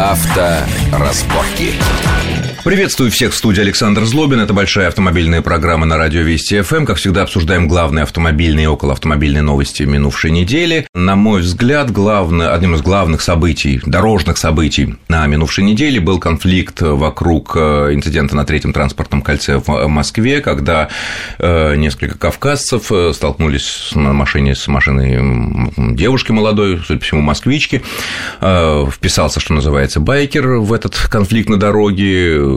Авторазборки. Приветствую всех в студии Александр Злобин. Это большая автомобильная программа на радио Вести ФМ. Как всегда, обсуждаем главные автомобильные и околоавтомобильные новости минувшей недели. На мой взгляд, главное, одним из главных событий, дорожных событий на минувшей неделе был конфликт вокруг э, инцидента на третьем транспортном кольце в Москве, когда э, несколько кавказцев э, столкнулись на машине с машиной девушки молодой, судя по всему, москвички. Вписался, что называется, байкер в этот конфликт на дороге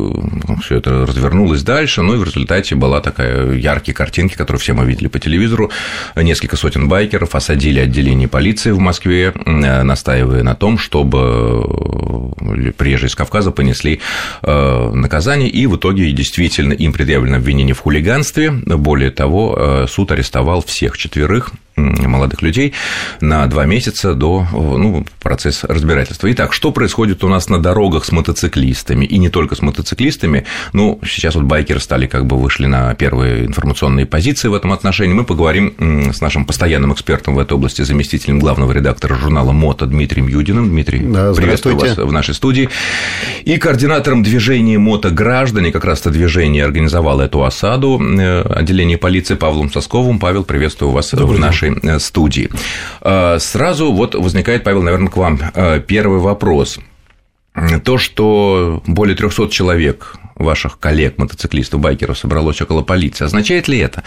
все это развернулось дальше, ну и в результате была такая яркие картинки, которые все мы видели по телевизору. Несколько сотен байкеров осадили отделение полиции в Москве, э, настаивая на том, чтобы э, приезжие из Кавказа понесли э, наказание, и в итоге действительно им предъявлено обвинение в хулиганстве. Более того, суд арестовал всех четверых молодых людей на два месяца до ну, процесса разбирательства. Итак, что происходит у нас на дорогах с мотоциклистами, и не только с мотоциклистами, ну, сейчас вот байкеры стали как бы вышли на первые информационные позиции в этом отношении, мы поговорим с нашим постоянным экспертом в этой области, заместителем главного редактора журнала «Мото» Дмитрием Юдиным. Дмитрий, да, приветствую вас в нашей студии. И координатором движения «Мото граждане», как раз это движение организовало эту осаду, э, отделение полиции Павлом Сосковым. Павел, приветствую вас Добрый в нашей нашей э, студии. Э, сразу вот возникает, Павел, наверное, к вам э, первый вопрос. То, что более 300 человек ваших коллег, мотоциклистов, байкеров собралось около полиции, означает ли это,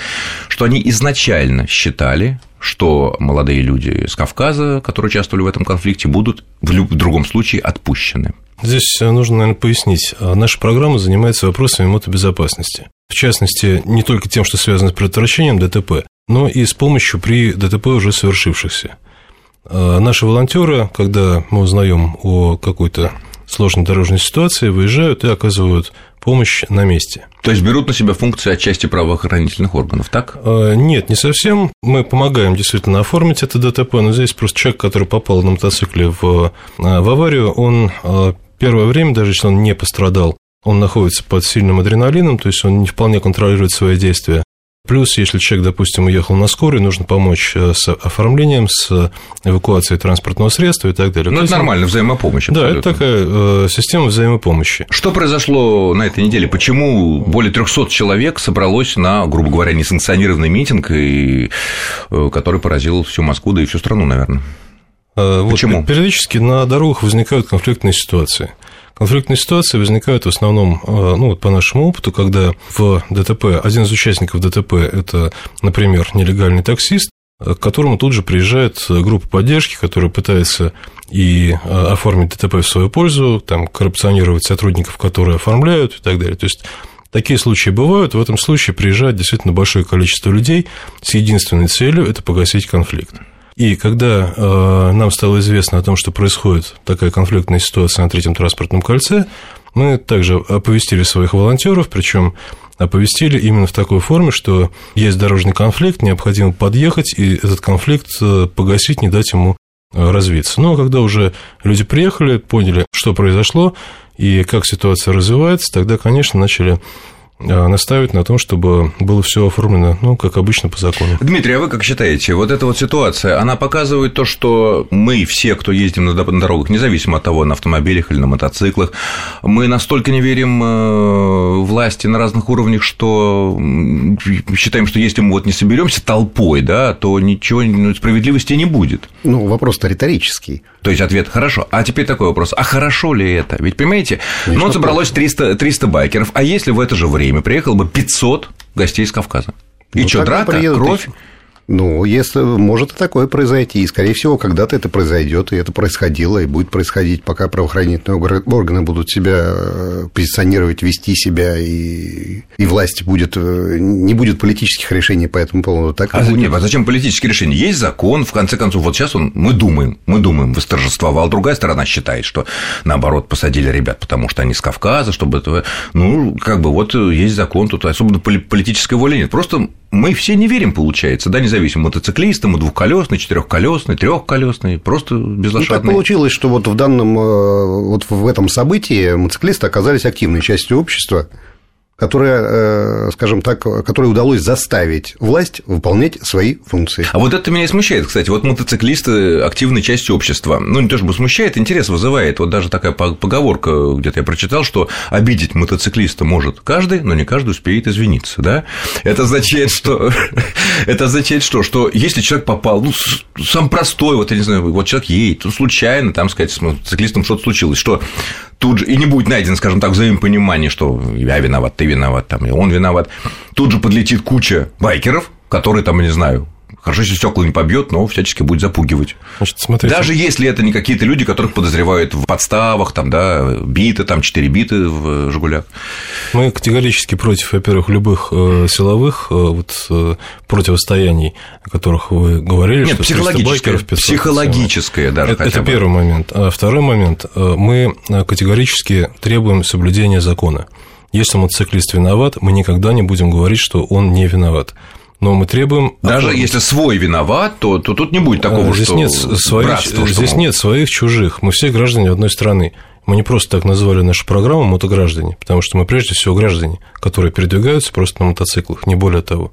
что они изначально считали, что молодые люди с Кавказа, которые участвовали в этом конфликте, будут в другом случае отпущены? Здесь нужно, наверное, пояснить. Наша программа занимается вопросами мотобезопасности. В частности, не только тем, что связано с предотвращением ДТП, но и с помощью при ДТП уже совершившихся. А наши волонтеры, когда мы узнаем о какой-то сложной дорожной ситуации, выезжают и оказывают помощь на месте. То есть берут на себя функции отчасти правоохранительных органов, так? А, нет, не совсем. Мы помогаем действительно оформить это ДТП, но здесь просто человек, который попал на мотоцикле в, а, в аварию, он первое время, даже если он не пострадал, он находится под сильным адреналином, то есть он не вполне контролирует свои действия. Плюс, если человек, допустим, уехал на скорой, нужно помочь э, с оформлением, с эвакуацией транспортного средства и так далее. Ну, это нормально, взаимопомощь. Да, это такая э, система взаимопомощи. Что произошло на этой неделе? Почему более 300 человек собралось на, грубо говоря, несанкционированный митинг, и, э, который поразил всю Москву, да и всю страну, наверное? Почему? Вот, периодически на дорогах возникают конфликтные ситуации. Конфликтные ситуации возникают в основном, э, ну, вот по нашему опыту, когда в ДТП, один из участников ДТП – это, например, нелегальный таксист, к которому тут же приезжает группа поддержки, которая пытается и э, оформить ДТП в свою пользу, там, коррупционировать сотрудников, которые оформляют и так далее. То есть Такие случаи бывают. В этом случае приезжает действительно большое количество людей с единственной целью – это погасить конфликт. И когда э, нам стало известно о том, что происходит такая конфликтная ситуация на третьем транспортном кольце, мы также оповестили своих волонтеров, причем оповестили именно в такой форме, что есть дорожный конфликт, необходимо подъехать и этот конфликт э, погасить, не дать ему э, развиться. Но когда уже люди приехали, поняли, что произошло и как ситуация развивается, тогда, конечно, начали а, настаивать на том, чтобы было все оформлено, ну, как обычно, по закону. Дмитрий, а вы как считаете, вот эта вот ситуация, она показывает то, что мы все, кто ездим на дорогах, независимо от того, на автомобилях или на мотоциклах, мы настолько не верим э, власти на разных уровнях, что считаем, что если мы вот не соберемся толпой, да, то ничего ну, справедливости не будет. Ну, вопрос-то риторический. То есть ответ хорошо. А теперь такой вопрос: а хорошо ли это? Ведь понимаете, ну, собралось 300, 300 байкеров, а если в это же время время приехало бы 500 гостей из Кавказа. И ну, что, драка, кровь? Ну, если может и такое произойти, и, скорее всего, когда-то это произойдет, и это происходило, и будет происходить, пока правоохранительные органы будут себя э, позиционировать, вести себя, и, и власть будет, э, не будет политических решений по этому поводу. Так а. Нет, а зачем политические решения? Есть закон, в конце концов, вот сейчас он, мы думаем, мы думаем, восторжествовал, другая сторона считает, что, наоборот, посадили ребят, потому что они с Кавказа, чтобы это, ну, как бы вот есть закон, тут особенно политической воли нет, просто мы все не верим, получается, да, независимо, мотоциклистам, двухколесный, четырехколесный, трехколесный, просто безлошадный. Ну, так получилось, что вот в данном, э, вот в этом событии мотоциклисты оказались активной частью общества, которая, э, скажем так, которой удалось заставить власть выполнять свои функции. А вот это меня и смущает, кстати. Вот мотоциклисты – активная часть общества. Ну, не то чтобы смущает, интерес вызывает. Вот даже такая поговорка, где-то я прочитал, что обидеть мотоциклиста может каждый, но не каждый успеет извиниться, да? Это означает, что… это означает что? Что если человек попал, ну, сам простой, вот, я не знаю, вот человек едет, ну, случайно, там, сказать, с мотоциклистом что-то случилось, что тут же и не будет найден, скажем так, взаимопонимание, что я виноват, ты виноват, там, и он виноват. Тут же подлетит куча байкеров, которые там, не знаю, Хорошо, если стекла не побьет, но всячески будет запугивать. Значит, смотрите. Даже если это не какие-то люди, которых подозревают в подставах, там, да, биты, там, 4 биты в «Жигулях». Мы категорически против, во-первых, любых э, силовых э, вот, э, противостояний, о которых вы говорили. Нет, что психологическое, психологическое даже. Это, это первый момент. А второй момент. Мы категорически требуем соблюдения закона. Если мотоциклист виноват, мы никогда не будем говорить, что он не виноват но мы требуем... Даже оформить. если свой виноват, то, то тут не будет такого, здесь что нет своих, братство, Здесь что нет своих, чужих. Мы все граждане одной страны. Мы не просто так назвали нашу программу «Мотограждане», потому что мы прежде всего граждане, которые передвигаются просто на мотоциклах, не более того.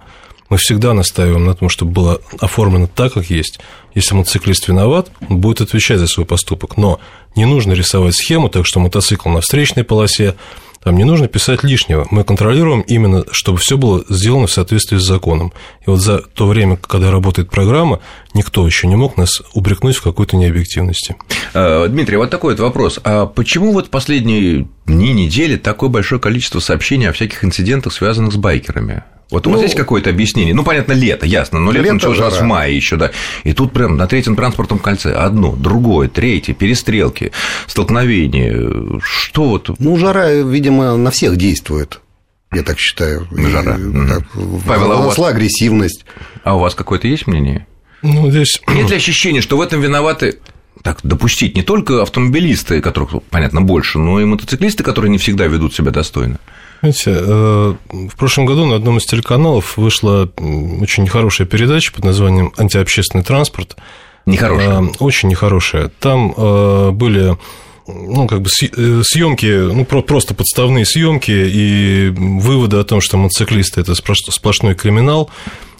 Мы всегда настаиваем на том, чтобы было оформлено так, как есть. Если мотоциклист виноват, он будет отвечать за свой поступок. Но не нужно рисовать схему, так что мотоцикл на встречной полосе, там не нужно писать лишнего. Мы контролируем именно, чтобы все было сделано в соответствии с законом. И вот за то время, когда работает программа, никто еще не мог нас упрекнуть в какой-то необъективности. А, Дмитрий, вот такой вот вопрос. А почему вот последние дни, недели такое большое количество сообщений о всяких инцидентах, связанных с байкерами? Вот у вас ну, есть какое-то объяснение? Ну, понятно, лето, ясно, но лето, лето началось в мае еще, да. И тут прям на третьем транспортном кольце одно, другое, третье, перестрелки, столкновения. Что вот? Ну, жара, видимо, на всех действует. Я так считаю. Жара. И, так, Павел, а у вас... агрессивность. А у вас какое-то есть мнение? Ну, здесь... Нет ли ощущения, что в этом виноваты так допустить не только автомобилисты, которых, понятно, больше, но и мотоциклисты, которые не всегда ведут себя достойно? Знаете, э, в прошлом году на одном из телеканалов вышла очень нехорошая передача под названием «Антиобщественный транспорт». Нехорошая? Э, очень нехорошая. Там э, были ну, как бы съемки, ну, просто подставные съемки и выводы о том, что мотоциклисты это сплошной криминал.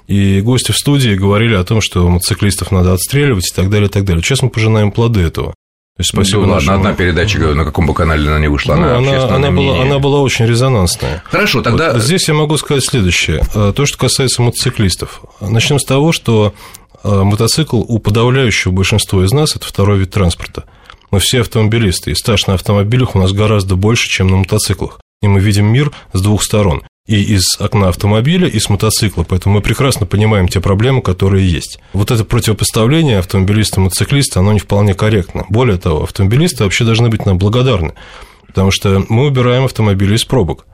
И гости в студии говорили о том, что мотоциклистов надо отстреливать и так далее, и так далее. Сейчас мы пожинаем плоды этого. То есть, спасибо ну, нашему... одна передача, на каком бы канале она не вышла, ну, она, она, она, была, она была очень резонансная. Хорошо, тогда... Вот здесь я могу сказать следующее. Э, то, что касается мотоциклистов. Начнем с того, что э, мотоцикл у подавляющего большинства из нас – это второй вид транспорта. Мы все автомобилисты, и стаж на автомобилях у нас гораздо больше, чем на мотоциклах. И мы видим мир с двух сторон и из окна автомобиля, и с мотоцикла, поэтому мы прекрасно понимаем те проблемы, которые есть. Вот это противопоставление автомобилиста и мотоциклиста, оно не вполне корректно. Более того, автомобилисты вообще должны быть нам благодарны, потому что мы убираем автомобили из пробок.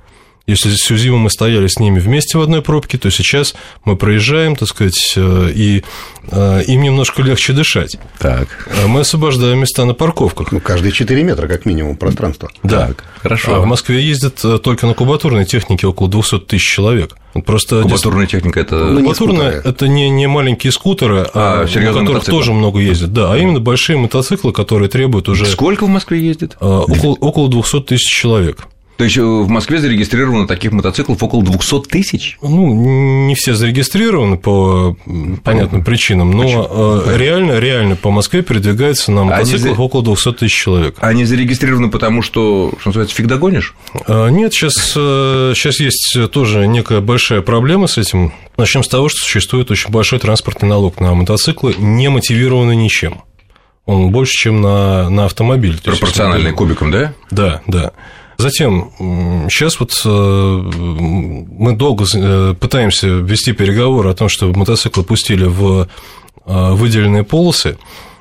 Если всю зиму мы стояли с ними вместе в одной пробке, то сейчас мы проезжаем, так сказать, э, и э, им немножко легче дышать. Так. А мы освобождаем места на парковках. Ну, каждые 4 метра, как минимум, пространство. Да. Так, хорошо. А в Москве ездят э, только на кубатурной технике около 200 тысяч человек. Просто Кубатурная техника это. Ну, Кубатурная не это не, не маленькие скутеры, а, а на которых мотоциклы. тоже много ездят. Да, а именно большие мотоциклы, которые требуют уже. Сколько в Москве ездит? Около, около 200 тысяч человек. То есть э, в Москве зарегистрировано таких мотоциклов около 200 тысяч? Ну, не все зарегистрированы по понятным причинам, но Почему? Э, реально, реально по Москве передвигается на мотоциклах Они около 200 тысяч человек. Они зарегистрированы потому, что, что называется, фиг догонишь? А, нет, сейчас, сейчас э, есть тоже некая большая проблема с этим. Начнем с того, что существует очень большой транспортный налог на мотоциклы, не мотивированный ничем. Он больше, чем на, на автомобиль. Пропорциональный кубиком, да? Да, да. Затем, сейчас вот э, мы долго э, пытаемся вести переговоры о том, чтобы мотоциклы пустили в э, выделенные полосы,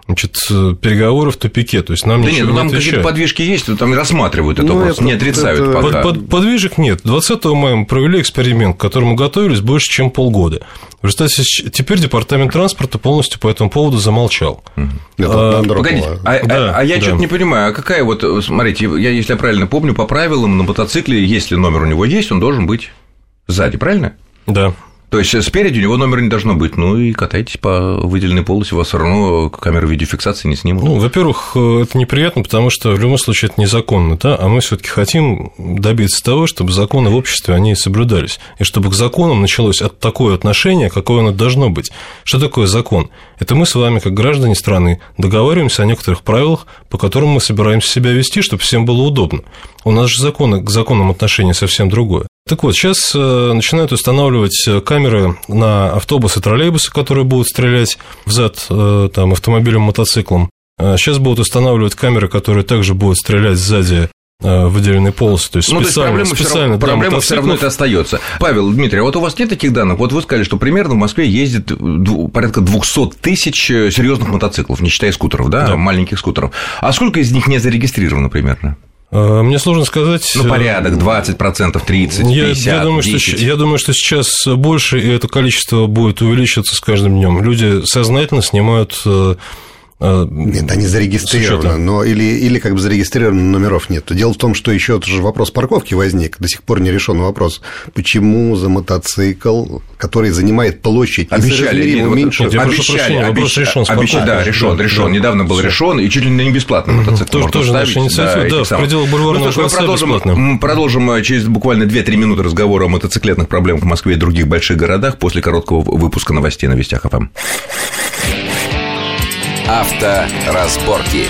значит, переговоры в тупике, то есть нам да ничего нет, ну, там какие-то подвижки есть, там рассматривают это, ну, вопрос, это не отрицают это... пока. Под, под, подвижек нет. 20 мая мы провели эксперимент, к которому готовились больше, чем полгода. В результате теперь департамент транспорта полностью по этому поводу замолчал. А, погодите, а, да, а, а я да. что-то не понимаю, а какая вот, смотрите, я, если я правильно помню, по правилам на мотоцикле, если номер у него есть, он должен быть сзади, правильно? Да. То есть спереди у него номера не должно быть, ну и катайтесь по выделенной полосе, у вас все равно камеры видеофиксации не снимут. Ну, во-первых, это неприятно, потому что в любом случае это незаконно, да, а мы все таки хотим добиться того, чтобы законы в обществе, они соблюдались, и чтобы к законам началось от такое отношение, какое оно должно быть. Что такое закон? Это мы с вами, как граждане страны, договариваемся о некоторых правилах, по которым мы собираемся себя вести, чтобы всем было удобно. У нас же законы к законам отношения совсем другое. Так вот, сейчас э, начинают устанавливать э, камеры на автобусы, троллейбусы, которые будут стрелять в зад э, там, автомобилем, мотоциклом. Сейчас будут устанавливать камеры, которые также будут стрелять сзади выделенной полосы, то есть ну, специально, то есть проблема, специально все равно, проблема все равно это остается. Павел Дмитрий, а вот у вас нет таких данных? Вот вы сказали, что примерно в Москве ездит порядка 200 тысяч серьезных мотоциклов, не считая скутеров, да, да, маленьких скутеров. А сколько из них не зарегистрировано примерно? Э, мне сложно сказать. Ну, порядок 20%, 30%, 50%. Я, я, думаю, 10%. Что, я думаю, что сейчас больше, и это количество будет увеличиваться с каждым днем. Люди сознательно снимают э, нет, они зарегистрированы, но или, или как бы зарегистрированы, номеров нет. Дело в том, что еще тот же вопрос парковки возник, до сих пор не решен вопрос, почему за мотоцикл, который занимает площадь обещали, нет, меньше... Нет, обещали, вопрос решен, обещали, да, решен, да, решен, да, недавно был решен, и чуть ли не бесплатно мотоцикл тоже, тоже наша инициатива, да, да в пределах бульварного ну, мы продолжим, бесплатно. продолжим э, через буквально 2-3 минуты разговора о мотоциклетных проблемах в Москве и других больших городах после короткого выпуска новостей на Вестях ФМ. Авторазборки.